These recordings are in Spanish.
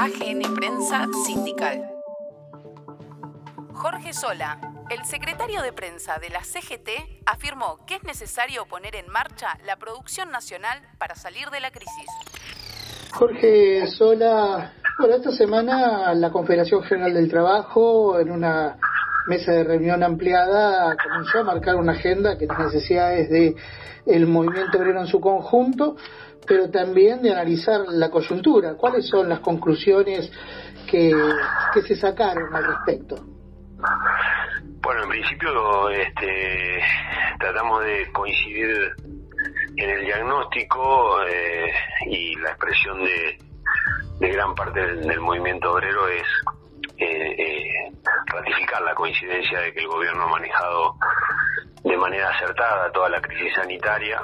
AGN Prensa Sindical. Jorge Sola, el secretario de prensa de la CGT, afirmó que es necesario poner en marcha la producción nacional para salir de la crisis. Jorge Sola, bueno, esta semana la Confederación General del Trabajo, en una mesa de reunión ampliada, comenzó a marcar una agenda que las necesidades de el movimiento obrero en su conjunto, pero también de analizar la coyuntura. ¿Cuáles son las conclusiones que, que se sacaron al respecto? Bueno, en principio este, tratamos de coincidir en el diagnóstico eh, y la expresión de, de gran parte del, del movimiento obrero es eh, eh, ratificar la coincidencia de que el gobierno ha manejado de manera acertada toda la crisis sanitaria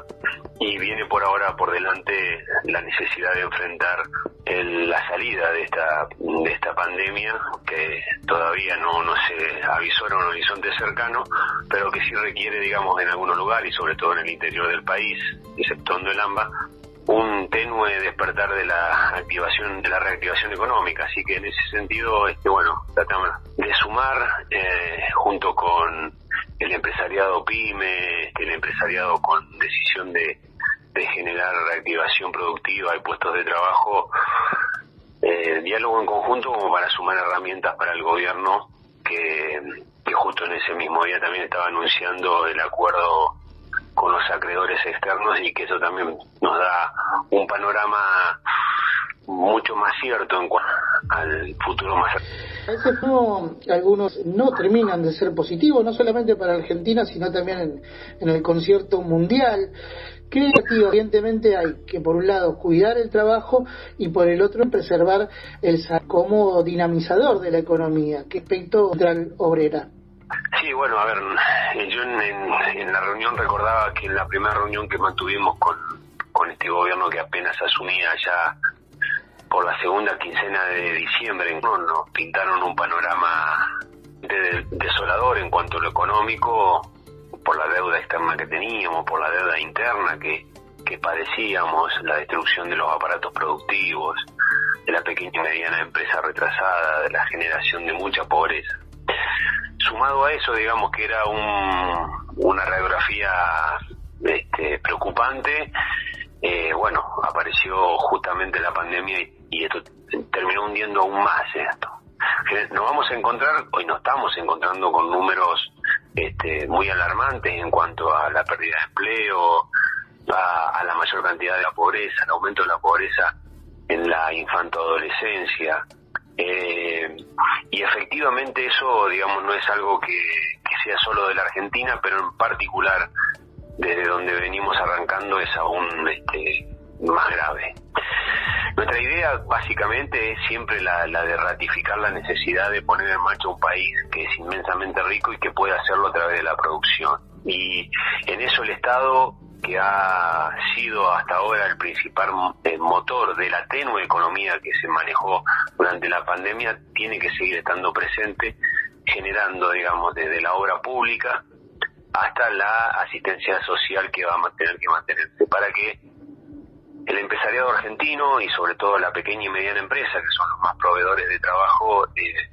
y viene por ahora por delante la necesidad de enfrentar la salida de esta de esta pandemia que todavía no, no se avisó en un horizonte cercano pero que sí requiere digamos en algunos lugares y sobre todo en el interior del país exceptuando el AMBA un tenue despertar de la activación de la reactivación económica. Así que en ese sentido este bueno tratamos de sumar eh, junto con el empresariado pyme el empresariado con decisión de, generar reactivación productiva y puestos de trabajo eh, diálogo en conjunto como para sumar herramientas para el gobierno que, que justo en ese mismo día también estaba anunciando el acuerdo con los acreedores externos y que eso también nos da un panorama mucho más cierto en cuanto al futuro más veces no, algunos no terminan de ser positivos, no solamente para Argentina, sino también en, en el concierto mundial. ¿Qué evidentemente hay? Que por un lado cuidar el trabajo y por el otro preservar el como dinamizador de la economía. ¿Qué aspecto central obrera? Sí, bueno, a ver, yo en, en, la reunión recordaba que en la primera reunión que mantuvimos con, con este gobierno que apenas asumía ya por la segunda quincena de diciembre, ¿no? nos pintaron un panorama de, desolador en cuanto a lo económico, por la deuda externa que teníamos, por la deuda interna que, que padecíamos, la destrucción de los aparatos productivos, de la pequeña y mediana empresa retrasada, de la generación de mucha pobreza sumado a eso, digamos que era un, una radiografía este, preocupante, eh, bueno, apareció justamente la pandemia y, esto terminó hundiendo aún más esto. Nos vamos a encontrar, hoy nos estamos encontrando con números este, muy alarmantes en cuanto a la pérdida de empleo, a, a la mayor cantidad de la pobreza, el aumento de la pobreza en la infantoadolescencia, eh, y efectivamente eso, digamos, no es algo que, sea solo de la Argentina, pero en particular desde donde venimos arrancando es aún este, más grave. Nuestra idea básicamente es siempre la, la, de ratificar la necesidad de poner en marcha un país que es inmensamente rico y que puede hacerlo a través de la producción. Y en eso el Estado que ha sido hasta ahora el principal eh, motor de la tenue economía que se manejó durante la pandemia, tiene que seguir estando presente, generando, digamos, desde la obra pública hasta la asistencia social que va a tener que mantenerse para que el empresariado argentino y sobre todo la pequeña y mediana empresa, que son los más proveedores de trabajo, eh,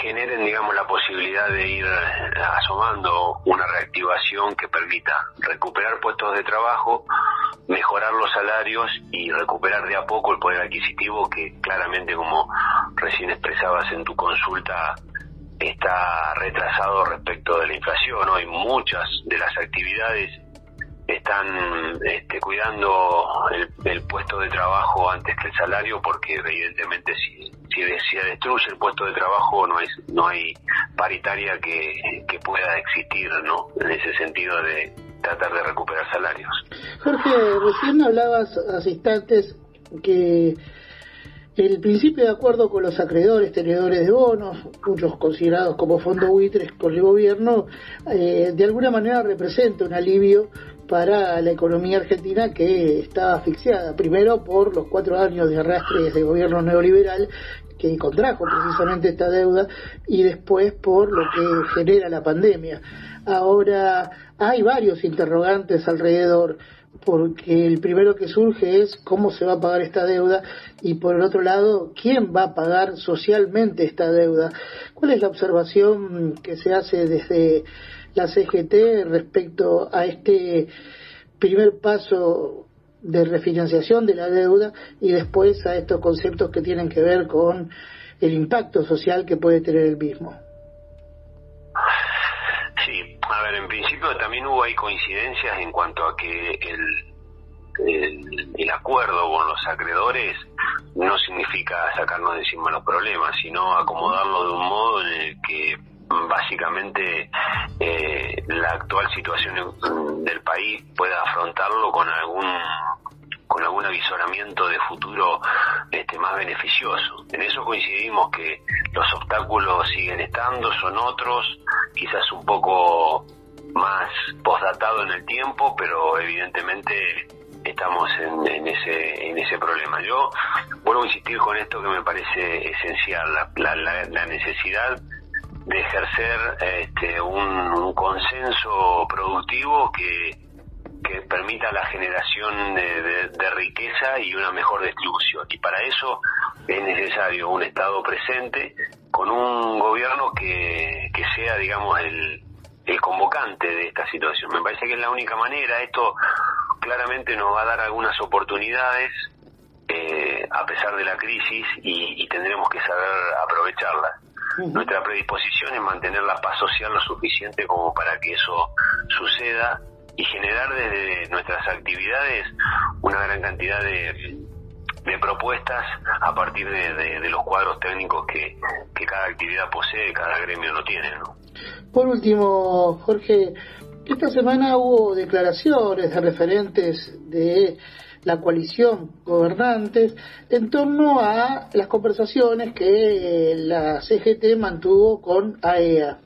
generen, digamos, la posibilidad de ir eh, asomando una reactivación que permita recuperar puestos de trabajo, mejorar los salarios y recuperar de a poco el poder adquisitivo que claramente, como recién expresabas en tu consulta, está retrasado respecto de la inflación. Hoy muchas de las actividades están este, cuidando el, el, puesto de trabajo antes que el salario porque evidentemente si, si, si destruye el puesto de trabajo no hay, no hay paritaria que, que pueda existir no en ese sentido de tratar de recuperar salarios. Jorge, recién hablabas hace que el principio de acuerdo con los acreedores, tenedores de bonos, muchos considerados como fondos buitres con el gobierno, eh, de alguna manera representa un alivio para la economía argentina que está asfixiada, primero por los cuatro años de arrastre de gobierno neoliberal que contrajo precisamente esta deuda y después por lo que genera la pandemia. Ahora hay varios interrogantes alrededor. Porque el primero que surge es cómo se va a pagar esta deuda y por el otro lado, quién va a pagar socialmente esta deuda. ¿Cuál es la observación que se hace desde la CGT respecto a este primer paso de refinanciación de la deuda y después a estos conceptos que tienen que ver con el impacto social que puede tener el mismo? A ver, en principio también hubo ahí coincidencias en cuanto a que el, el, acuerdo con los acreedores no significa sacarnos de encima los problemas, sino acomodarlo de un modo en el que básicamente eh, la actual situación del país pueda afrontarlo con algún con algún avisoramiento de futuro este, más beneficioso. En eso coincidimos que los obstáculos siguen estando, son otros, quizás un poco más postdatado en el tiempo, pero evidentemente estamos en, ese en ese problema. Yo vuelvo a insistir con esto que me parece esencial, la, la, necesidad de ejercer este, un, consenso productivo que, permita la generación de, de, riqueza y una mejor distribución. Y para eso es necesario un Estado presente con un gobierno que, que sea, digamos, el, el convocante de esta situación. Me parece que es la única manera. Esto claramente nos va a dar algunas oportunidades eh, a pesar de la crisis y, tendremos que saber aprovecharlas. Nuestra predisposición es mantener la paz social lo suficiente como para que eso suceda y generar desde nuestras actividades una gran cantidad de, de propuestas a partir de, los cuadros técnicos que, que, cada actividad posee, cada gremio no tiene. ¿no? Por último, Jorge, esta semana hubo declaraciones de referentes de la coalición gobernantes en torno a las conversaciones que la CGT mantuvo con AEA.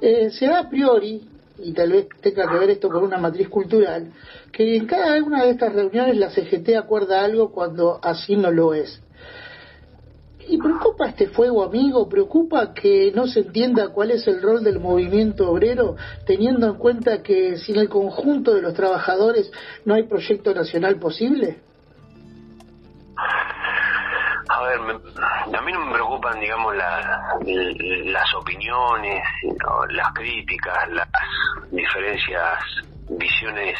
E eh, se da a priori, y tal vez tenga que ver esto con una matriz cultural, que en cada una de estas reuniones la CGT acuerda algo cuando así no lo es. ¿Y preocupa este fuego amigo? ¿Preocupa que no se entienda cuál es el rol del movimiento obrero, teniendo en cuenta que sin el conjunto de los trabajadores no hay proyecto nacional posible? A ver, a mí no me preocupan, digamos, las opiniones, las críticas, las diferencias, visiones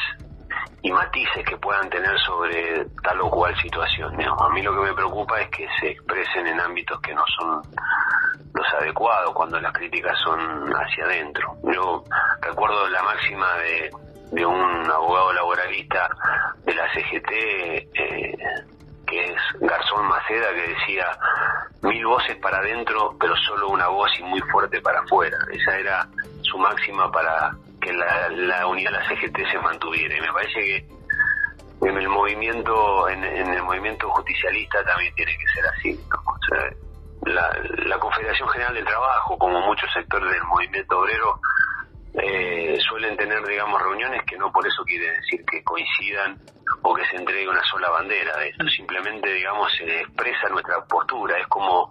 y matices que puedan tener sobre tal o cual situación. A mí lo que me preocupa es que se expresen en ámbitos que no son los adecuados cuando las críticas son hacia adentro. Yo recuerdo la máxima de, de un abogado laboralista de la CGT, eh, que es Garzón Maceda, que decía mil voces para adentro, pero solo una voz y muy fuerte para afuera. Esa era su máxima para que la, unidad de la CGT se mantuviera. Y me parece que en el movimiento en, el movimiento justicialista también tiene que ser así. la, Confederación General del Trabajo, como muchos sectores del movimiento obrero, eh, suelen tener, digamos, reuniones que no por eso quiere decir que coincidan o que se entregue una sola bandera de esto. Simplemente, digamos, se expresa nuestra postura. Es como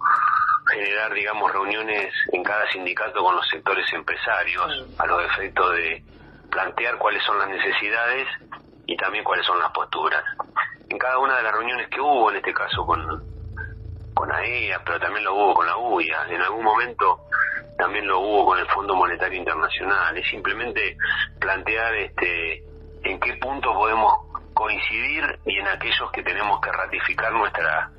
generar, digamos, reuniones en cada sindicato con los sectores empresarios a los efectos de plantear cuáles son las necesidades y también cuáles son las posturas. En cada una de las reuniones que hubo, en este caso con, con AEA, pero también lo hubo con la UIA, en algún momento también lo hubo con el Fondo Monetario Internacional, es simplemente plantear este en qué puntos podemos aquellos que tenemos que ratificar nuestra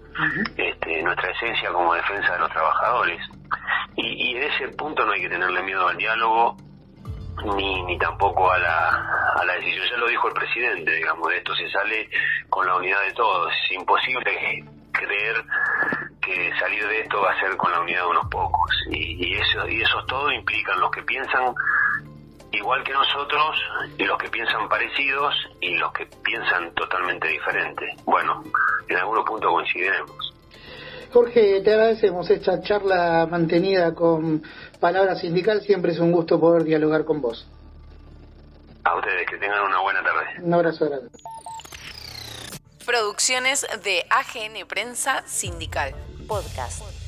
este, nuestra esencia como defensa de los trabajadores. Y, y en ese punto no hay que tenerle miedo al diálogo ni, ni tampoco a la, a la decisión. Ya lo dijo el presidente, digamos, de esto se sale con la unidad de todos. Es imposible creer que salir de esto va a ser con la unidad de unos pocos. Y, y eso y esos todos implican los que piensan igual que nosotros, los que piensan parecidos y los que piensan totalmente diferente. Bueno, en algunos puntos coincidiremos. Jorge, te agradecemos esta charla mantenida con Palabra Sindical. Siempre es un gusto poder dialogar con vos. A ustedes, que tengan una buena tarde. Un abrazo grande. Producciones de AGN Prensa Sindical. Podcast.